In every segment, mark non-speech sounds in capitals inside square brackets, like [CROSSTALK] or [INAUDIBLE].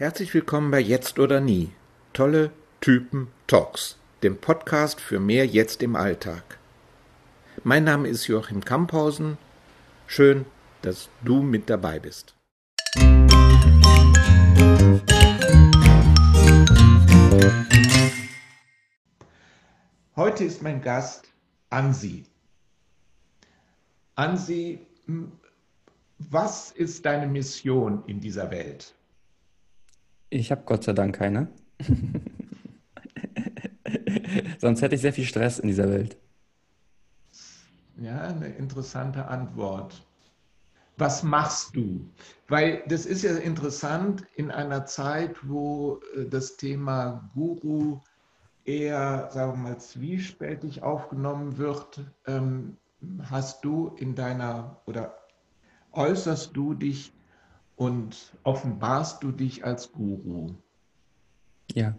Herzlich willkommen bei Jetzt oder Nie. Tolle Typen Talks, dem Podcast für mehr Jetzt im Alltag. Mein Name ist Joachim Kamphausen. Schön, dass du mit dabei bist. Heute ist mein Gast Ansi. Ansi, was ist deine Mission in dieser Welt? Ich habe Gott sei Dank keine. [LAUGHS] Sonst hätte ich sehr viel Stress in dieser Welt. Ja, eine interessante Antwort. Was machst du? Weil das ist ja interessant in einer Zeit, wo äh, das Thema Guru eher, sagen wir mal, zwiespältig aufgenommen wird. Ähm, hast du in deiner oder äußerst du dich und offenbarst du dich als Guru. Ja.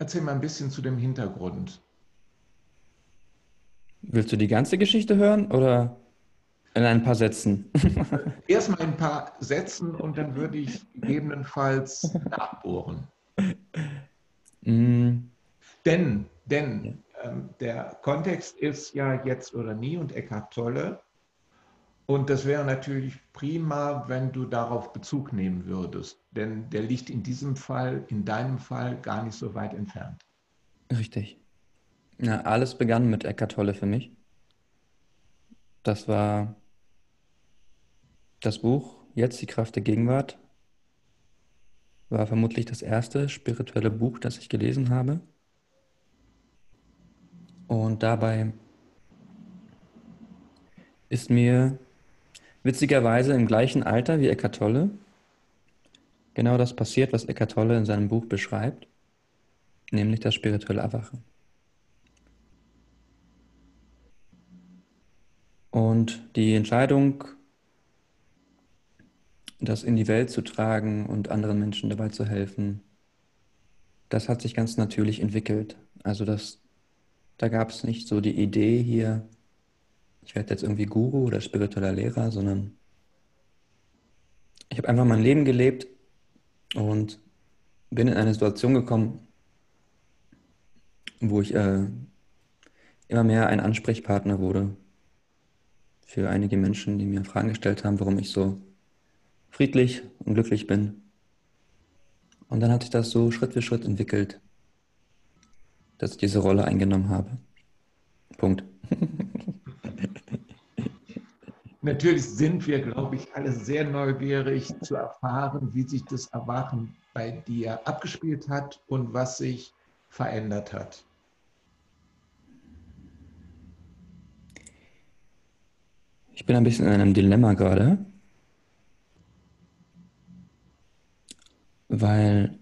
Erzähl mal ein bisschen zu dem Hintergrund. Willst du die ganze Geschichte hören oder in ein paar Sätzen? [LAUGHS] Erstmal ein paar Sätzen und dann würde ich gegebenenfalls nachbohren. Mm. Denn, denn ähm, der Kontext ist ja jetzt oder nie und Eckhart Tolle und das wäre natürlich prima, wenn du darauf Bezug nehmen würdest, denn der liegt in diesem Fall, in deinem Fall, gar nicht so weit entfernt. Richtig. Ja, alles begann mit Eckart Tolle für mich. Das war das Buch Jetzt die Kraft der Gegenwart. War vermutlich das erste spirituelle Buch, das ich gelesen habe. Und dabei ist mir Witzigerweise im gleichen Alter wie Eckart Tolle genau das passiert, was Eckart Tolle in seinem Buch beschreibt, nämlich das spirituelle Erwachen. Und die Entscheidung, das in die Welt zu tragen und anderen Menschen dabei zu helfen, das hat sich ganz natürlich entwickelt. Also das, da gab es nicht so die Idee hier, ich werde jetzt irgendwie Guru oder spiritueller Lehrer, sondern ich habe einfach mein Leben gelebt und bin in eine Situation gekommen, wo ich äh, immer mehr ein Ansprechpartner wurde für einige Menschen, die mir Fragen gestellt haben, warum ich so friedlich und glücklich bin. Und dann hat sich das so Schritt für Schritt entwickelt, dass ich diese Rolle eingenommen habe. Punkt. [LAUGHS] Natürlich sind wir, glaube ich, alle sehr neugierig zu erfahren, wie sich das Erwachen bei dir abgespielt hat und was sich verändert hat. Ich bin ein bisschen in einem Dilemma gerade, weil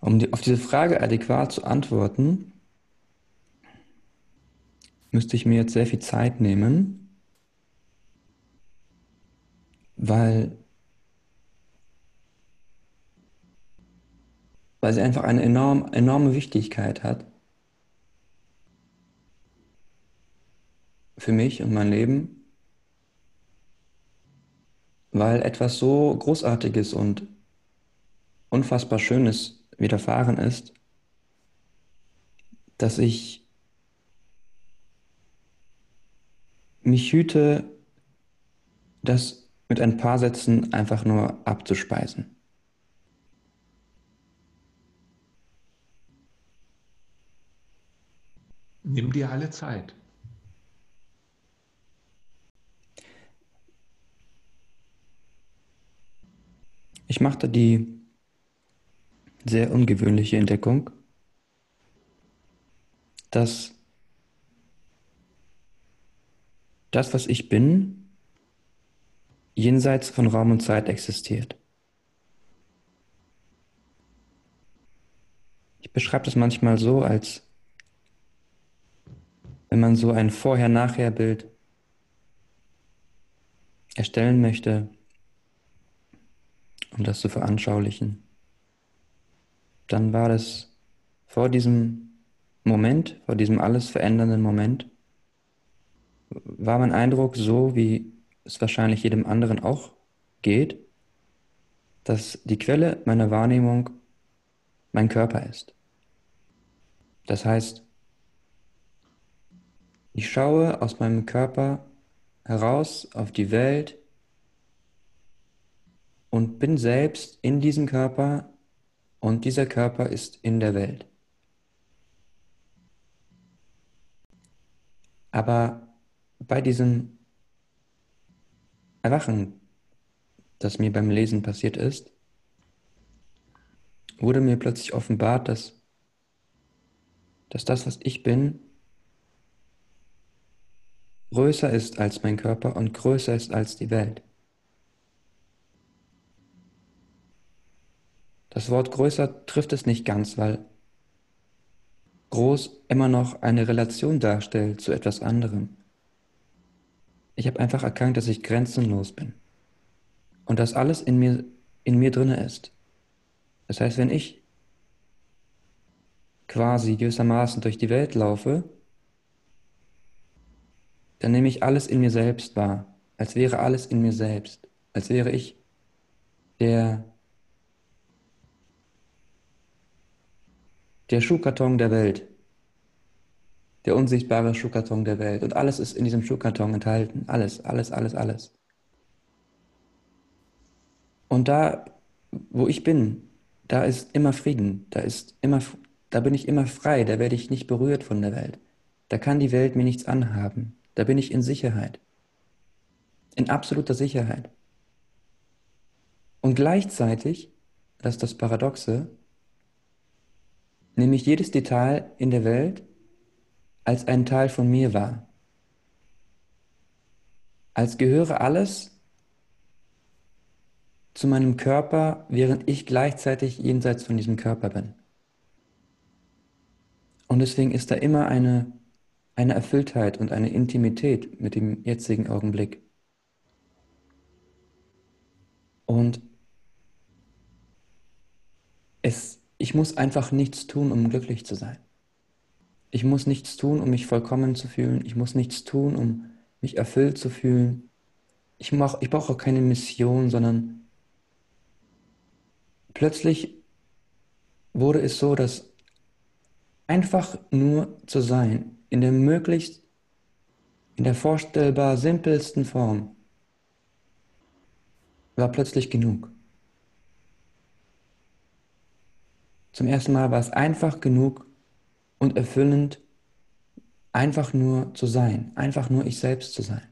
um die, auf diese Frage adäquat zu antworten, müsste ich mir jetzt sehr viel Zeit nehmen, weil, weil sie einfach eine enorm, enorme Wichtigkeit hat für mich und mein Leben, weil etwas so Großartiges und unfassbar Schönes widerfahren ist, dass ich mich hüte, das mit ein paar Sätzen einfach nur abzuspeisen. Nimm dir alle Zeit. Ich machte die sehr ungewöhnliche Entdeckung, dass das, was ich bin, jenseits von Raum und Zeit existiert. Ich beschreibe das manchmal so, als wenn man so ein Vorher-Nachher-Bild erstellen möchte, um das zu veranschaulichen, dann war das vor diesem Moment, vor diesem alles verändernden Moment, war mein Eindruck so, wie es wahrscheinlich jedem anderen auch geht, dass die Quelle meiner Wahrnehmung mein Körper ist. Das heißt, ich schaue aus meinem Körper heraus auf die Welt und bin selbst in diesem Körper und dieser Körper ist in der Welt. Aber bei diesem Erwachen, das mir beim Lesen passiert ist, wurde mir plötzlich offenbart, dass, dass das, was ich bin, größer ist als mein Körper und größer ist als die Welt. Das Wort größer trifft es nicht ganz, weil groß immer noch eine Relation darstellt zu etwas anderem. Ich habe einfach erkannt, dass ich grenzenlos bin. Und dass alles in mir, in mir drinne ist. Das heißt, wenn ich quasi gewissermaßen durch die Welt laufe, dann nehme ich alles in mir selbst wahr, als wäre alles in mir selbst, als wäre ich der, der Schuhkarton der Welt, der unsichtbare Schuhkarton der Welt. Und alles ist in diesem Schuhkarton enthalten, alles, alles, alles, alles. Und da, wo ich bin, da ist immer Frieden, da ist immer, da bin ich immer frei, da werde ich nicht berührt von der Welt. Da kann die Welt mir nichts anhaben. Da bin ich in Sicherheit. In absoluter Sicherheit. Und gleichzeitig, das ist das Paradoxe, nehme ich jedes Detail in der Welt als ein Teil von mir wahr. Als gehöre alles zu meinem Körper, während ich gleichzeitig jenseits von diesem Körper bin. Und deswegen ist da immer eine eine Erfülltheit und eine Intimität mit dem jetzigen Augenblick. Und es, ich muss einfach nichts tun, um glücklich zu sein. Ich muss nichts tun, um mich vollkommen zu fühlen. Ich muss nichts tun, um mich erfüllt zu fühlen. Ich, mach, ich brauche auch keine Mission, sondern plötzlich wurde es so, dass einfach nur zu sein in der möglichst, in der vorstellbar simpelsten Form, war plötzlich genug. Zum ersten Mal war es einfach genug und erfüllend, einfach nur zu sein, einfach nur ich selbst zu sein.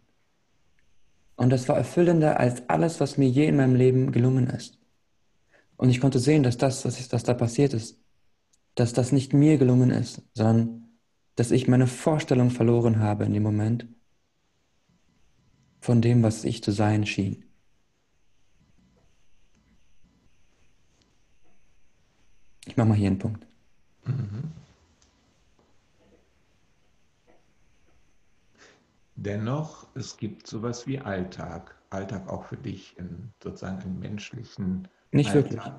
Und das war erfüllender als alles, was mir je in meinem Leben gelungen ist. Und ich konnte sehen, dass das, was, ist, was da passiert ist, dass das nicht mir gelungen ist, sondern dass ich meine Vorstellung verloren habe in dem Moment von dem, was ich zu sein schien. Ich mache mal hier einen Punkt. Mhm. Dennoch, es gibt sowas wie Alltag. Alltag auch für dich in sozusagen einen menschlichen. Nicht Alltag. wirklich.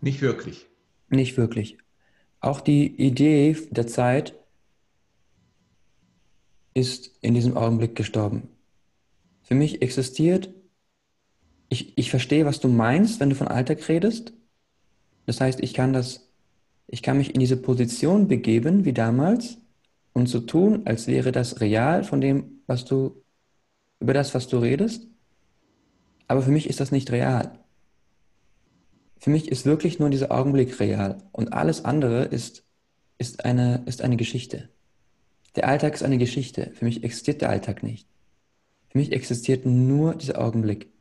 Nicht wirklich. Nicht wirklich. Auch die Idee der Zeit ist in diesem Augenblick gestorben. Für mich existiert, ich, ich verstehe, was du meinst, wenn du von Alltag redest. Das heißt, ich kann das, ich kann mich in diese Position begeben, wie damals, und so tun, als wäre das real von dem, was du, über das, was du redest. Aber für mich ist das nicht real. Für mich ist wirklich nur dieser Augenblick real und alles andere ist, ist, eine, ist eine Geschichte. Der Alltag ist eine Geschichte. Für mich existiert der Alltag nicht. Für mich existiert nur dieser Augenblick.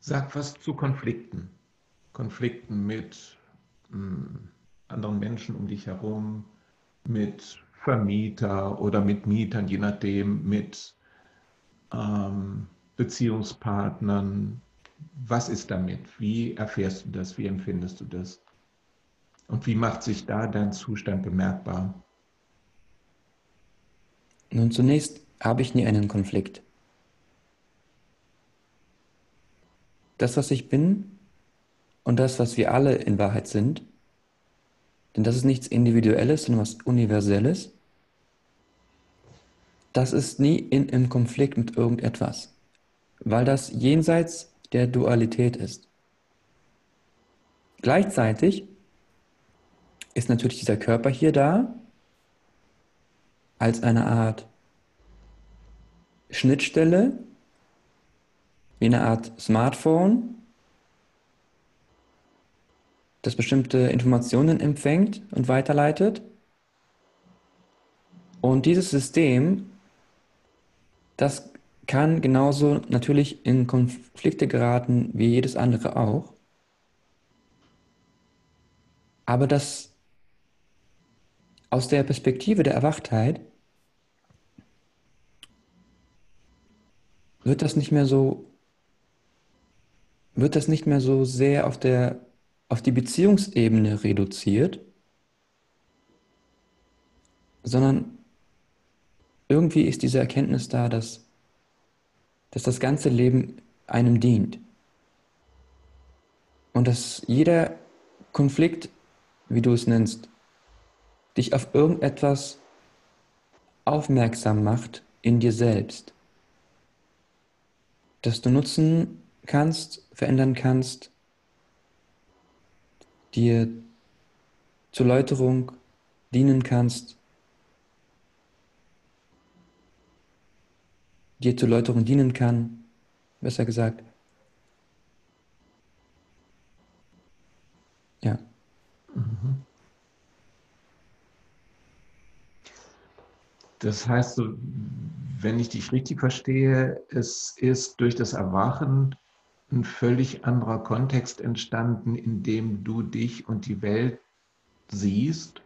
Sag was zu Konflikten. Konflikten mit mh, hm, anderen Menschen um dich herum, mit Vermieter oder mit Mietern, je nachdem, mit ähm, Beziehungspartnern, was ist damit? Wie erfährst du das? Wie empfindest du das? Und wie macht sich da dein Zustand bemerkbar? Nun, zunächst habe ich nie einen Konflikt. Das, was ich bin und das, was wir alle in Wahrheit sind, denn das ist nichts Individuelles, sondern was Universelles, das ist nie in, im Konflikt mit irgendetwas, weil das jenseits der Dualität ist. Gleichzeitig ist natürlich dieser Körper hier da als eine Art Schnittstelle, wie eine Art Smartphone, das bestimmte Informationen empfängt und weiterleitet. Und dieses System, das kann genauso natürlich in Konflikte geraten wie jedes andere auch. Aber das aus der Perspektive der Erwachtheit wird das nicht mehr so wird das nicht mehr so sehr auf der auf die Beziehungsebene reduziert, sondern irgendwie ist diese Erkenntnis da, dass, dass das ganze Leben einem dient. Und dass jeder Konflikt, wie du es nennst, dich auf irgendetwas aufmerksam macht in dir selbst, das du nutzen kannst, verändern kannst, dir zur Läuterung dienen kannst, dir zur Läuterung dienen kann, besser gesagt. Ja. Mhm. Das heißt, wenn ich dich richtig verstehe, es ist durch das Erwachen ein völlig anderer Kontext entstanden, in dem du dich und die Welt siehst.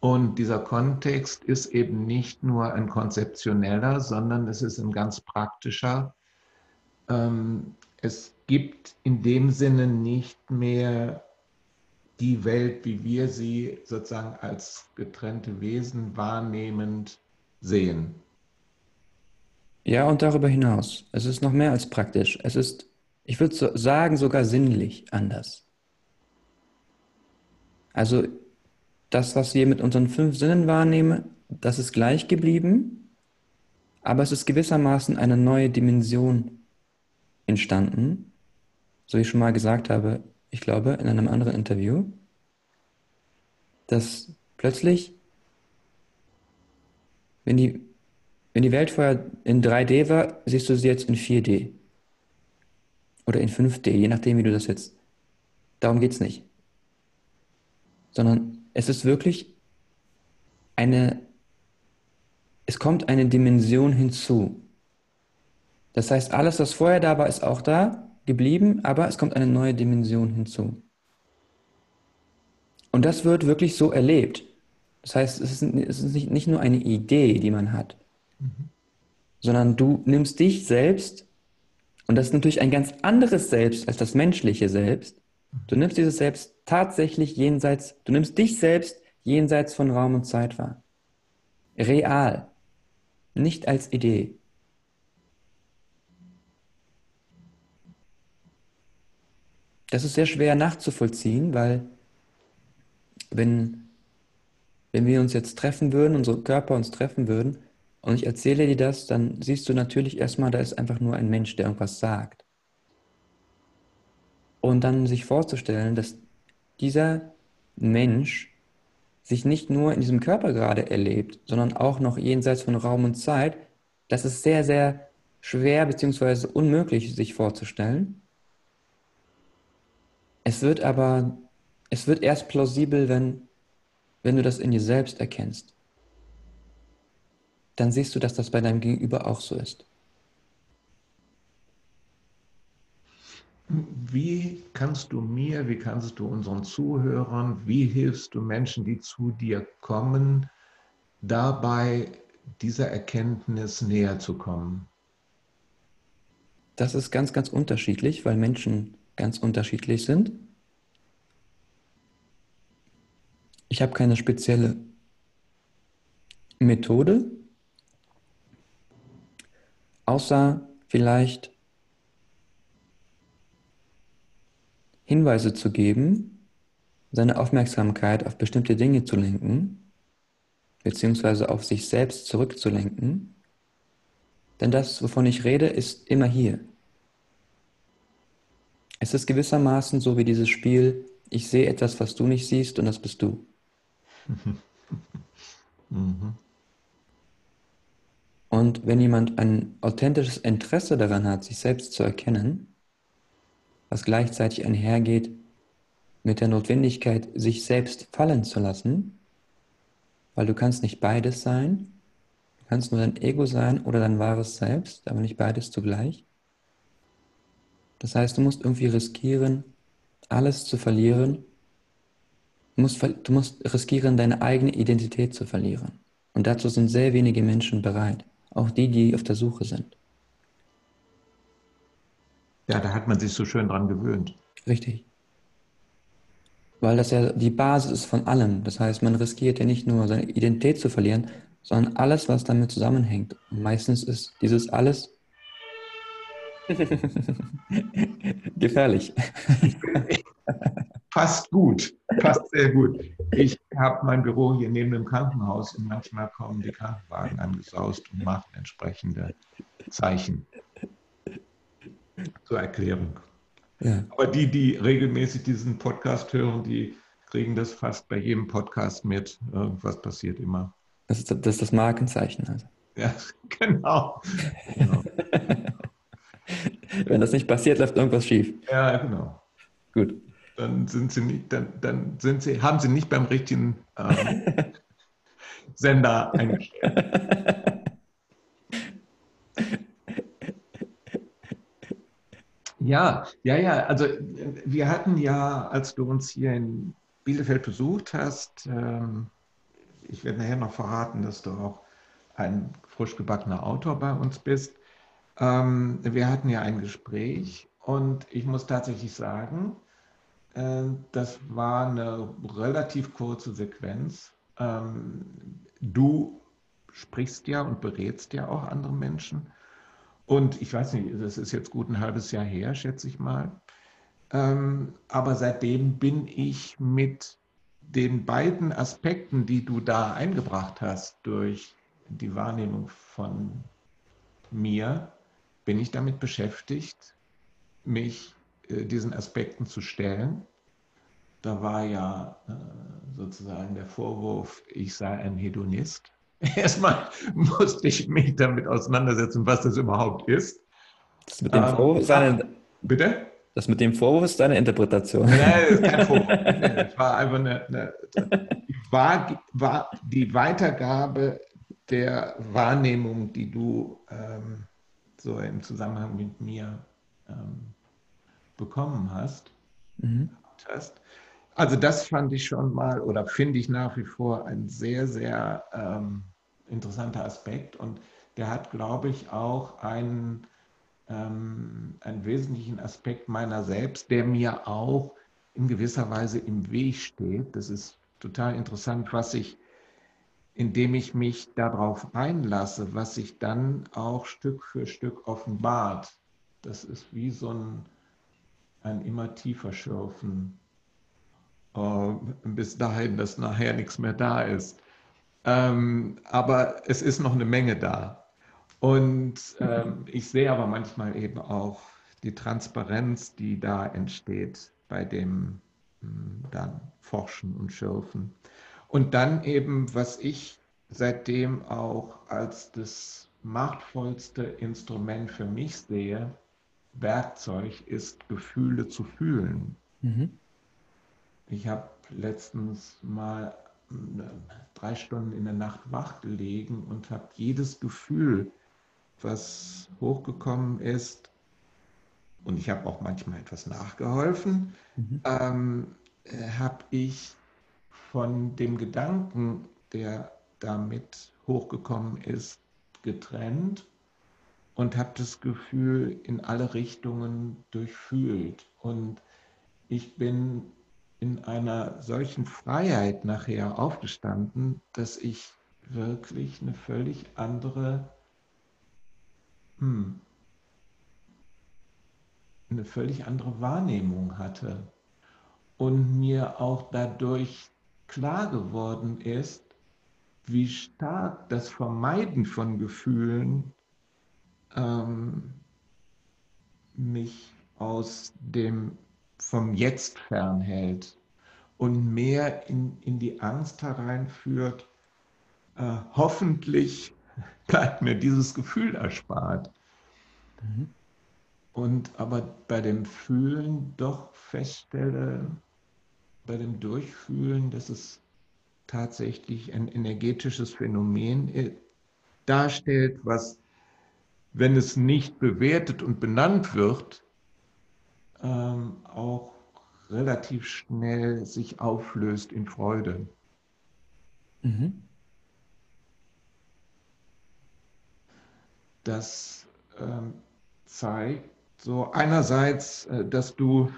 Und dieser Kontext ist eben nicht nur ein konzeptioneller, sondern es ist ein ganz praktischer. Ähm, es gibt in dem Sinne nicht mehr die Welt, wie wir sie sozusagen als getrennte Wesen wahrnehmend sehen. Ja, und darüber hinaus. Es ist noch mehr als praktisch. Es ist, ich würde sagen, sogar sinnlich anders. Also das, was wir mit unseren fünf Sinnen wahrnehmen, das ist gleich geblieben, aber es ist gewissermaßen eine neue Dimension entstanden, so wie ich schon mal gesagt habe, ich glaube, in einem anderen Interview, dass plötzlich, wenn die, wenn die Welt vorher in 3D war, siehst du sie jetzt in 4D. Oder in 5D, je nachdem, wie du das jetzt. Darum geht es nicht. Sondern es ist wirklich eine, es kommt eine Dimension hinzu. Das heißt, alles, was vorher da war, ist auch da geblieben, aber es kommt eine neue Dimension hinzu. Und das wird wirklich so erlebt. Das heißt, es ist, es ist nicht, nicht, nur eine Idee, die man hat, mhm. sondern du nimmst dich selbst, und das ist natürlich ein ganz anderes Selbst als das menschliche Selbst. Du nimmst dieses Selbst tatsächlich jenseits, du nimmst dich selbst jenseits von Raum und Zeit wahr. Real, nicht als Idee. Das ist sehr schwer nachzuvollziehen, weil wenn, wenn wir uns jetzt treffen würden, unsere Körper uns treffen würden, und ich erzähle dir das, dann siehst du natürlich erstmal, da ist einfach nur ein Mensch, der irgendwas sagt. Und dann sich vorzustellen, dass dieser Mensch sich nicht nur in diesem Körper gerade erlebt, sondern auch noch jenseits von Raum und Zeit, das ist sehr, sehr schwer bzw. unmöglich sich vorzustellen. Es wird aber, es wird erst plausibel, wenn, wenn du das in dir selbst erkennst. Dann siehst du, dass das bei deinem Gegenüber auch so ist. Wie kannst du mir, wie kannst du unseren Zuhörern, wie hilfst du Menschen, die zu dir kommen, dabei dieser Erkenntnis näher zu kommen? Das ist ganz, ganz unterschiedlich, weil Menschen ganz unterschiedlich sind. Ich habe keine spezielle Methode, außer vielleicht Hinweise zu geben, seine Aufmerksamkeit auf bestimmte Dinge zu lenken, beziehungsweise auf sich selbst zurückzulenken Denn das, wovon ich rede, ist immer hier. Es ist gewissermaßen so wie dieses Spiel, ich sehe etwas, was du nicht siehst und das bist du. [LAUGHS] Mhm. Und wenn jemand ein authentisches Interesse daran hat, sich selbst zu erkennen, was gleichzeitig einhergeht mit der Notwendigkeit, sich selbst fallen zu lassen, weil du kannst nicht beides sein, du kannst nur dein Ego sein oder dein wahres Selbst, aber nicht beides zugleich. Das heißt, du musst irgendwie riskieren, alles zu verlieren. Du musst, du musst riskieren, deine eigene Identität zu verlieren. Und dazu sind sehr wenige Menschen bereit, auch die, die auf der Suche sind. Ja, da hat man sich so schön dran gewöhnt. Richtig. Weil das ja die Basis ist von allem. Das heißt, man riskiert ja nicht nur seine Identität zu verlieren, sondern alles, was damit zusammenhängt. Und meistens ist dieses alles [LAUGHS] gefährlich. [LAUGHS] Passt gut, passt sehr gut. Ich habe mein Büro hier neben dem Krankenhaus und manchmal kommen die Krankenwagen angesaust und machen entsprechende Zeichen zur Erklärung. Ja. Aber die, die regelmäßig diesen Podcast hören, die kriegen das fast bei jedem Podcast mit. Irgendwas passiert immer. Das ist das, das Markenzeichen. Also. Ja, [LAUGHS] genau. genau. Wenn das nicht passiert, läuft irgendwas schief. Ja, genau. Gut. Dann sind sie nicht, dann, dann sind sie, haben sie nicht beim richtigen ähm, [LAUGHS] Sender eingestellt. [LAUGHS] Ja, ja, ja. Also wir hatten ja, als du uns hier in Bielefeld besucht hast, ähm, ich werde nachher noch verraten, dass du auch ein frisch gebackener Autor bei uns bist. Ähm, wir hatten ja ein Gespräch und ich muss tatsächlich sagen, äh, das war eine relativ kurze Sequenz. Ähm, du sprichst ja und berätst ja auch andere Menschen. Und ich weiß nicht, das ist jetzt gut ein halbes Jahr her, schätze ich mal. Ähm, aber seitdem bin ich mit den beiden Aspekten, die du da eingebracht hast, durch die Wahrnehmung von mir, bin ich damit beschäftigt, mich äh, diesen Aspekten zu stellen. Da war ja äh, sozusagen der Vorwurf, ich sei ein Hedonist. [LAUGHS] Erstmal musste ich mich damit auseinandersetzen, was das überhaupt ist. Das mit dem ähm, Vorwurf ist eine, bitte? Das mit dem Vorwurf ist deine Interpretation. Nein, das ist kein [LAUGHS] Vorwurf. Das war einfach eine, eine war, war die Weitergabe der Wahrnehmung, die du ähm, so im Zusammenhang mit mir ähm, bekommen hast. Mhm. hast. Also das fand ich schon mal oder finde ich nach wie vor ein sehr, sehr ähm, interessanter Aspekt und der hat, glaube ich, auch einen, ähm, einen wesentlichen Aspekt meiner selbst, der mir auch in gewisser Weise im Weg steht. Das ist total interessant, was ich, indem ich mich darauf einlasse, was sich dann auch Stück für Stück offenbart. Das ist wie so ein, ein immer tiefer Schürfen, äh, bis dahin, dass nachher nichts mehr da ist. Ähm, aber es ist noch eine Menge da. Und ähm, ich sehe aber manchmal eben auch die Transparenz, die da entsteht bei dem hm, dann Forschen und Schürfen. Und dann eben, was ich seitdem auch als das machtvollste Instrument für mich sehe, Werkzeug ist, Gefühle zu fühlen. Mhm. Ich habe letztens mal drei Stunden in der Nacht wach gelegen und habe jedes Gefühl, was hochgekommen ist, und ich habe auch manchmal etwas nachgeholfen, mhm. ähm, habe ich von dem Gedanken, der damit hochgekommen ist, getrennt und habe das Gefühl in alle Richtungen durchfühlt. Und ich bin in einer solchen Freiheit nachher aufgestanden, dass ich wirklich eine völlig andere, hm, eine völlig andere Wahrnehmung hatte und mir auch dadurch klar geworden ist, wie stark das Vermeiden von Gefühlen ähm, mich aus dem vom Jetzt fernhält und mehr in, in die Angst hereinführt, äh, hoffentlich [LAUGHS] bleibt mir dieses Gefühl erspart. Mhm. Und aber bei dem Fühlen doch feststelle, bei dem Durchfühlen, dass es tatsächlich ein energetisches Phänomen äh, darstellt, was, wenn es nicht bewertet und benannt wird, ähm, auch relativ schnell sich auflöst in Freude. Mhm. Das ähm, zeigt so einerseits, äh, dass du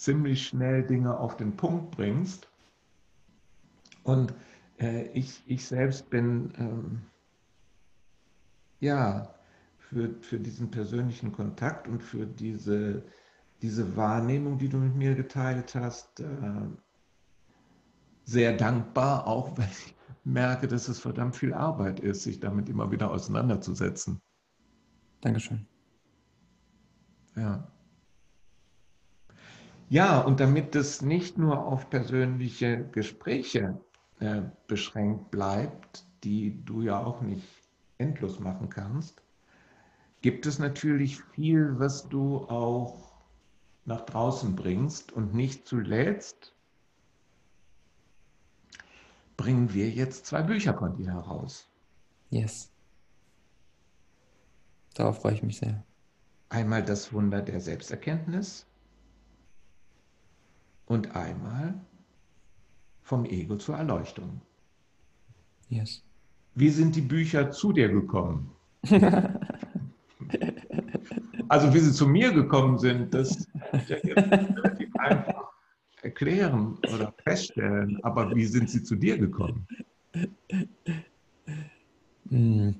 ziemlich schnell Dinge auf den Punkt bringst. Und äh, ich, ich selbst bin ähm, ja für, für diesen persönlichen Kontakt und für diese, diese Wahrnehmung, die du mit mir geteilt hast, äh, sehr dankbar, auch weil ich merke, dass es verdammt viel Arbeit ist, sich damit immer wieder auseinanderzusetzen. Dankeschön. Ja. Ja, und damit es nicht nur auf persönliche Gespräche äh, beschränkt bleibt, die du ja auch nicht endlos machen kannst, gibt es natürlich viel, was du auch nach draußen bringst. Und nicht zuletzt bringen wir jetzt zwei Bücher von dir heraus. Yes. Darauf freue ich mich sehr. Einmal das Wunder der Selbsterkenntnis und einmal vom Ego zur Erleuchtung. Yes. Wie sind die Bücher zu dir gekommen? [LAUGHS] also wie sie zu mir gekommen sind, das ist ja relativ einfach erklären oder feststellen. Aber wie sind sie zu dir gekommen? Hm.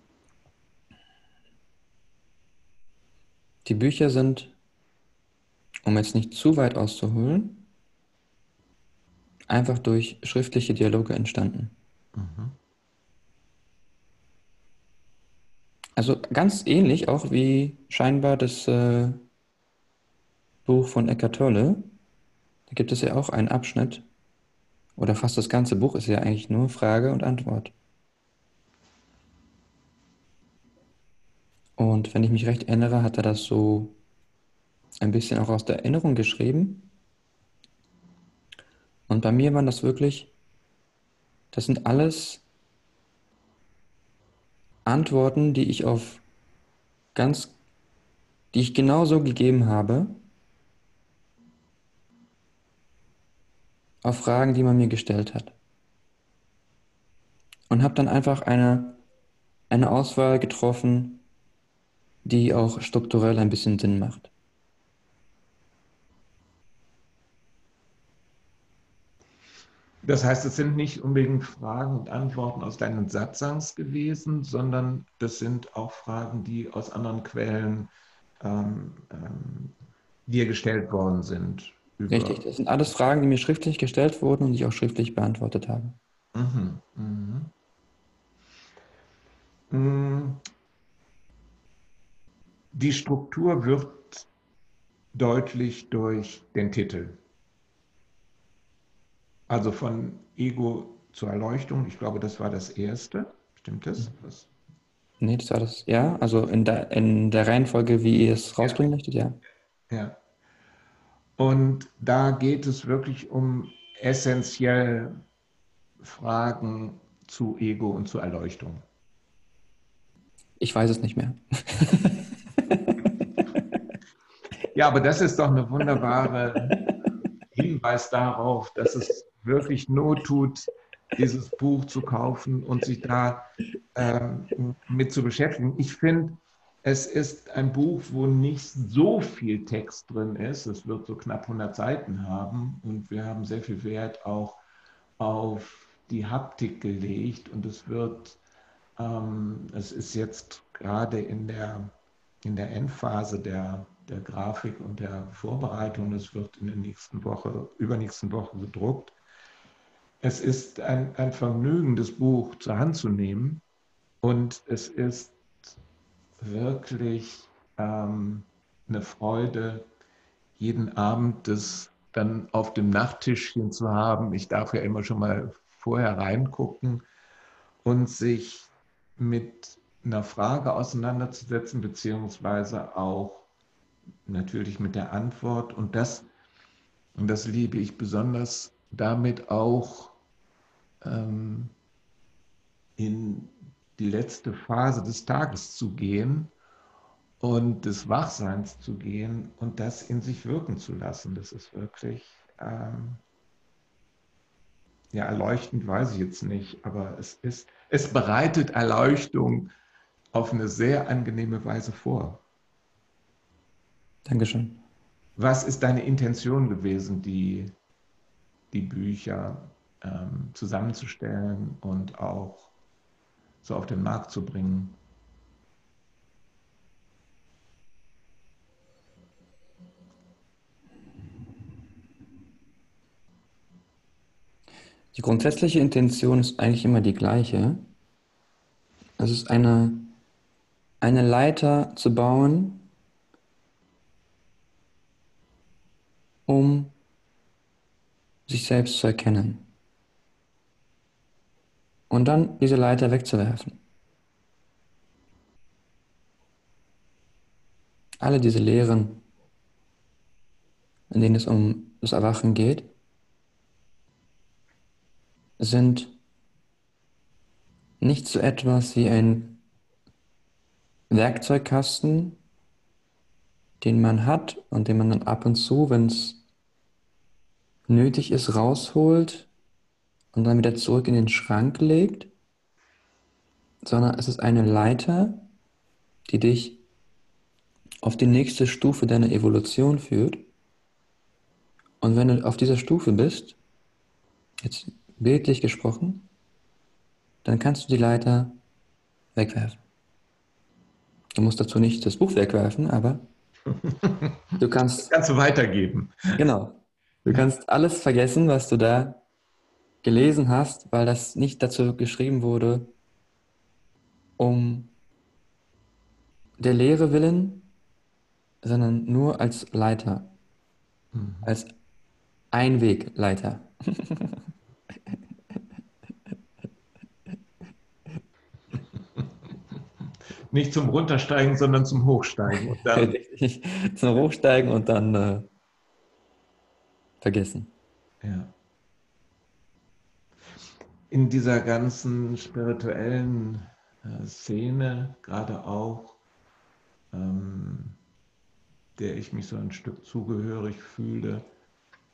Die Bücher sind, um jetzt nicht zu weit auszuholen, einfach durch schriftliche Dialoge entstanden. Mhm. Also ganz ähnlich auch wie scheinbar das äh, Buch von Eckhart Tolle. Da gibt es ja auch einen Abschnitt, oder fast das ganze Buch ist ja eigentlich nur Frage und Antwort. Und wenn ich mich recht erinnere, hat er das so ein bisschen auch aus der Erinnerung geschrieben. Und bei mir waren das wirklich, das sind alles Antworten, die ich auf ganz, die ich genauso gegeben habe, auf Fragen, die man mir gestellt hat. Und habe dann einfach eine, eine Auswahl getroffen, die auch strukturell ein bisschen Sinn macht. Das heißt, es sind nicht unbedingt Fragen und Antworten aus deinen Satzangs gewesen, sondern das sind auch Fragen, die aus anderen Quellen ähm, ähm, dir gestellt worden sind. Richtig, das sind alles Fragen, die mir schriftlich gestellt wurden und die ich auch schriftlich beantwortet habe. Mhm, mhm. Mm. Die Struktur wird deutlich durch den Titel. Also von Ego zur Erleuchtung, ich glaube, das war das erste. Stimmt das? Was? Nee, das war das, ja. Also in der, in der Reihenfolge, wie ihr es rausbringen ja. möchtet, ja. Ja. Und da geht es wirklich um essentiell Fragen zu Ego und zur Erleuchtung. Ich weiß es nicht mehr. [LAUGHS] ja, aber das ist doch eine wunderbare Hinweis darauf, dass es wirklich Not tut, dieses Buch zu kaufen und sich da ähm, mit zu beschäftigen. Ich finde, es ist ein Buch, wo nicht so viel Text drin ist. Es wird so knapp 100 Seiten haben und wir haben sehr viel Wert auch auf die Haptik gelegt und es wird, ähm, es ist jetzt gerade in der, in der Endphase der, der Grafik und der Vorbereitung, es wird in der nächsten Woche, übernächsten Woche gedruckt. Es ist ein, ein Vergnügen, das Buch zur Hand zu nehmen und es ist wirklich ähm, eine Freude, jeden Abend das dann auf dem Nachttischchen zu haben. Ich darf ja immer schon mal vorher reingucken und sich mit einer Frage auseinanderzusetzen, beziehungsweise auch natürlich mit der Antwort. Und das, und das liebe ich besonders, damit auch ähm, in die letzte Phase des Tages zu gehen und des Wachseins zu gehen und das in sich wirken zu lassen. Das ist wirklich, ähm, ja, erleuchtend weiß ich jetzt nicht, aber es ist, es bereitet Erleuchtung auf eine sehr angenehme Weise vor. Dankeschön. Was ist deine Intention gewesen, die, die Bücher ähm, zusammenzustellen und auch so auf den Markt zu bringen? Die grundsätzliche Intention ist eigentlich immer die gleiche. Es ist eine, eine Leiter zu bauen, um sich selbst zu erkennen. Und dann diese Leiter wegzuwerfen. Alle diese Lehren, in denen es um das Erwachen geht, sind nicht so etwas wie ein Werkzeugkasten, den man hat und den man dann ab und zu, wenn es nötig ist, rausholt und dann wieder zurück in den Schrank legt, sondern es ist eine Leiter, die dich auf die nächste Stufe deiner Evolution führt. Und wenn du auf dieser Stufe bist, jetzt bildlich gesprochen, dann kannst du die Leiter wegwerfen. Du musst dazu nicht das Buch wegwerfen, aber [LAUGHS] du kannst. Das kannst du weitergeben. Genau. Du kannst alles vergessen, was du da gelesen hast, weil das nicht dazu geschrieben wurde, um der Lehre willen, sondern nur als Leiter, mhm. als Einwegleiter. Nicht zum Runtersteigen, sondern zum Hochsteigen. Und dann [LAUGHS] zum Hochsteigen und dann äh, vergessen. Ja. In dieser ganzen spirituellen äh, Szene, gerade auch, ähm, der ich mich so ein Stück zugehörig fühle,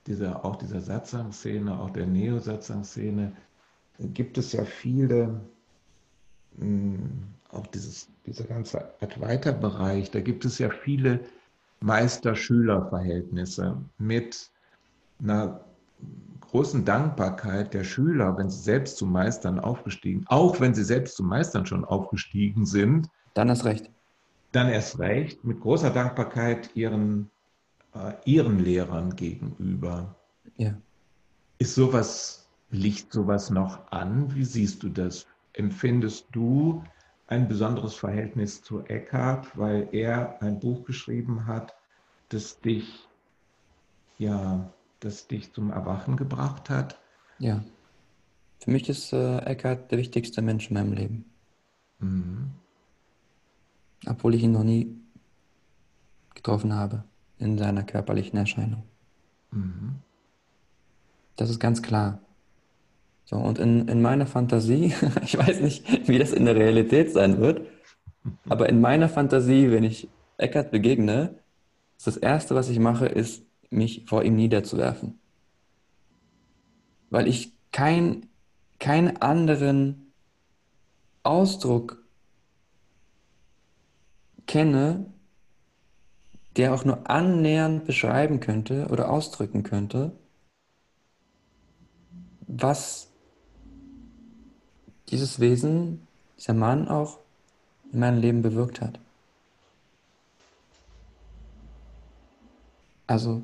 dieser, auch dieser Satsang-Szene, auch der Neo-Satsang-Szene, gibt es ja viele mm, auch dieses, dieser ganze Advaita-Bereich, da gibt es ja viele Meister-Schüler-Verhältnisse mit einer großen Dankbarkeit der Schüler, wenn sie selbst zu Meistern aufgestiegen, auch wenn sie selbst zu Meistern schon aufgestiegen sind. Dann erst recht. Dann erst recht, mit großer Dankbarkeit ihren, äh, ihren Lehrern gegenüber. Ja. Ist sowas, liegt sowas noch an? Wie siehst du das? Empfindest du ein besonderes Verhältnis zu Eckhart, weil er ein Buch geschrieben hat, das dich, ja, das dich zum Erwachen gebracht hat. Ja. Für mich ist äh, Eckhart der wichtigste Mensch in meinem Leben. Mhm. Obwohl ich ihn noch nie getroffen habe in seiner körperlichen Erscheinung. Mhm. Das ist ganz klar. So, und in, in meiner Fantasie, [LAUGHS] ich weiß nicht, wie das in der Realität sein wird, aber in meiner Fantasie, wenn ich Eckart begegne, ist das Erste, was ich mache, ist, mich vor ihm niederzuwerfen. Weil ich kein, keinen anderen Ausdruck kenne, der auch nur annähernd beschreiben könnte oder ausdrücken könnte, was dieses Wesen, dieser Mann auch in meinem Leben bewirkt hat. Also,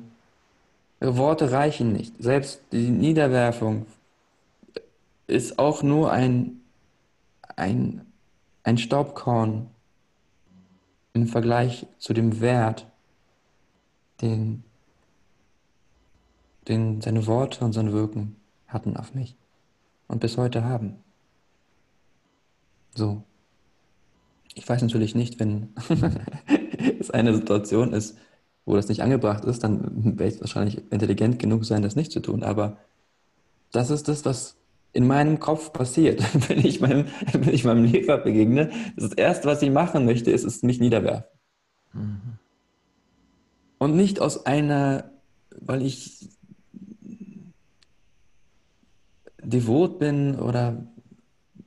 Worte reichen nicht. Selbst die Niederwerfung ist auch nur ein, ein, ein Staubkorn im Vergleich zu dem Wert, den, den seine Worte und sein Wirken hatten auf mich und bis heute haben. So. Ich weiß natürlich nicht, wenn [LAUGHS] es eine Situation ist, wo das nicht angebracht ist, dann werde ich wahrscheinlich intelligent genug sein, das nicht zu tun. Aber das ist das, was in meinem Kopf passiert, [LAUGHS] wenn ich meinem, wenn ich meinem Lehrer begegne. Das Erste, was ich machen möchte, ist, ist mich niederwerfen. Mhm. Und nicht aus einer, weil ich devot bin oder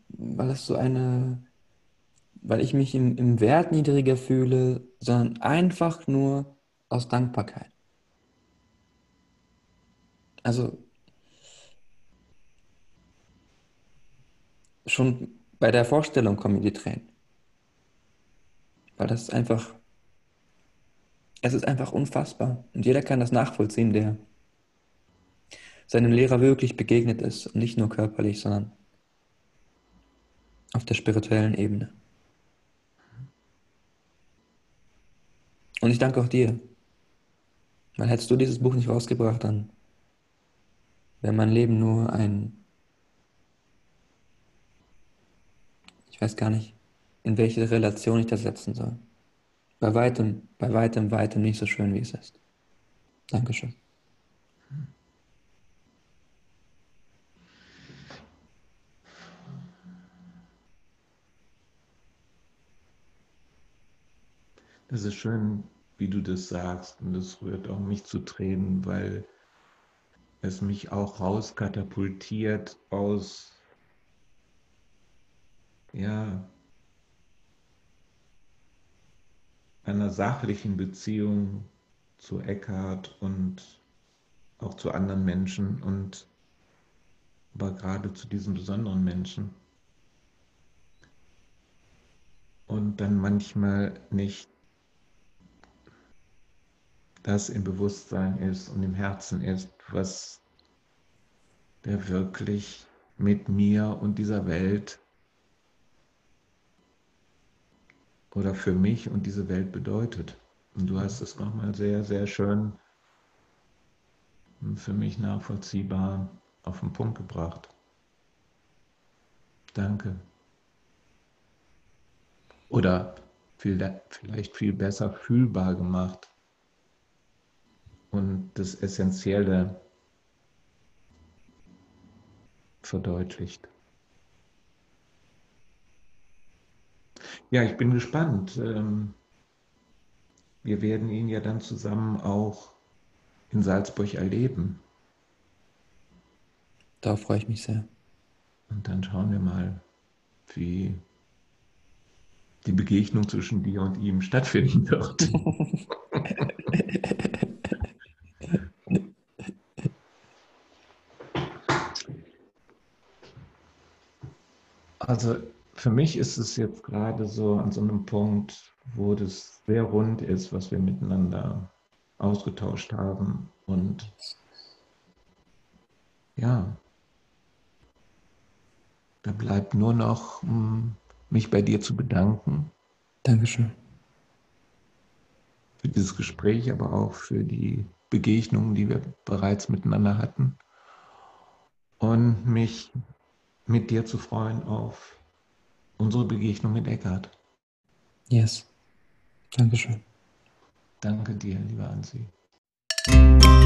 weil es so eine, weil ich mich im, im Wert niedriger fühle, sondern einfach nur aus Dankbarkeit. Also schon bei der Vorstellung kommen die Tränen. Weil das ist einfach, es ist einfach unfassbar. Und jeder kann das nachvollziehen, der seinem Lehrer wirklich begegnet ist. Und nicht nur körperlich, sondern auf der spirituellen Ebene. Und ich danke auch dir. Weil hättest du dieses Buch nicht rausgebracht, dann wäre mein Leben nur ein Ich weiß gar nicht, in welche Relation ich das setzen soll. Bei weitem, bei weitem, weitem nicht so schön, wie es ist. Dankeschön. Das ist schön, wie du das sagst und es rührt auch mich zu Tränen, weil es mich auch rauskatapultiert aus ja, einer sachlichen Beziehung zu Eckhart und auch zu anderen Menschen und aber gerade zu diesen besonderen Menschen. Und dann manchmal nicht das im Bewusstsein ist und im Herzen ist, was der wirklich mit mir und dieser Welt oder für mich und diese Welt bedeutet. Und du hast es nochmal sehr, sehr schön für mich nachvollziehbar auf den Punkt gebracht. Danke. Oder viel, vielleicht viel besser fühlbar gemacht und das Essentielle verdeutlicht. Ja, ich bin gespannt. Ähm, wir werden ihn ja dann zusammen auch in Salzburg erleben. Darauf freue ich mich sehr. Und dann schauen wir mal, wie die Begegnung zwischen dir und ihm stattfinden wird. [LAUGHS] also für mich ist es jetzt gerade so an so einem Punkt, wo das sehr rund ist, was wir miteinander ausgetauscht haben. Und ja, da bleibt nur noch, hm, mich bei dir zu bedanken. Dankeschön. Für dieses Gespräch, aber auch für die Begegnungen, die wir bereits miteinander hatten. Und mich mit dir zu freuen auf unsere Begegnung mit Eckhart. Yes. Dankeschön. Danke dir, lieber Ansi. Musik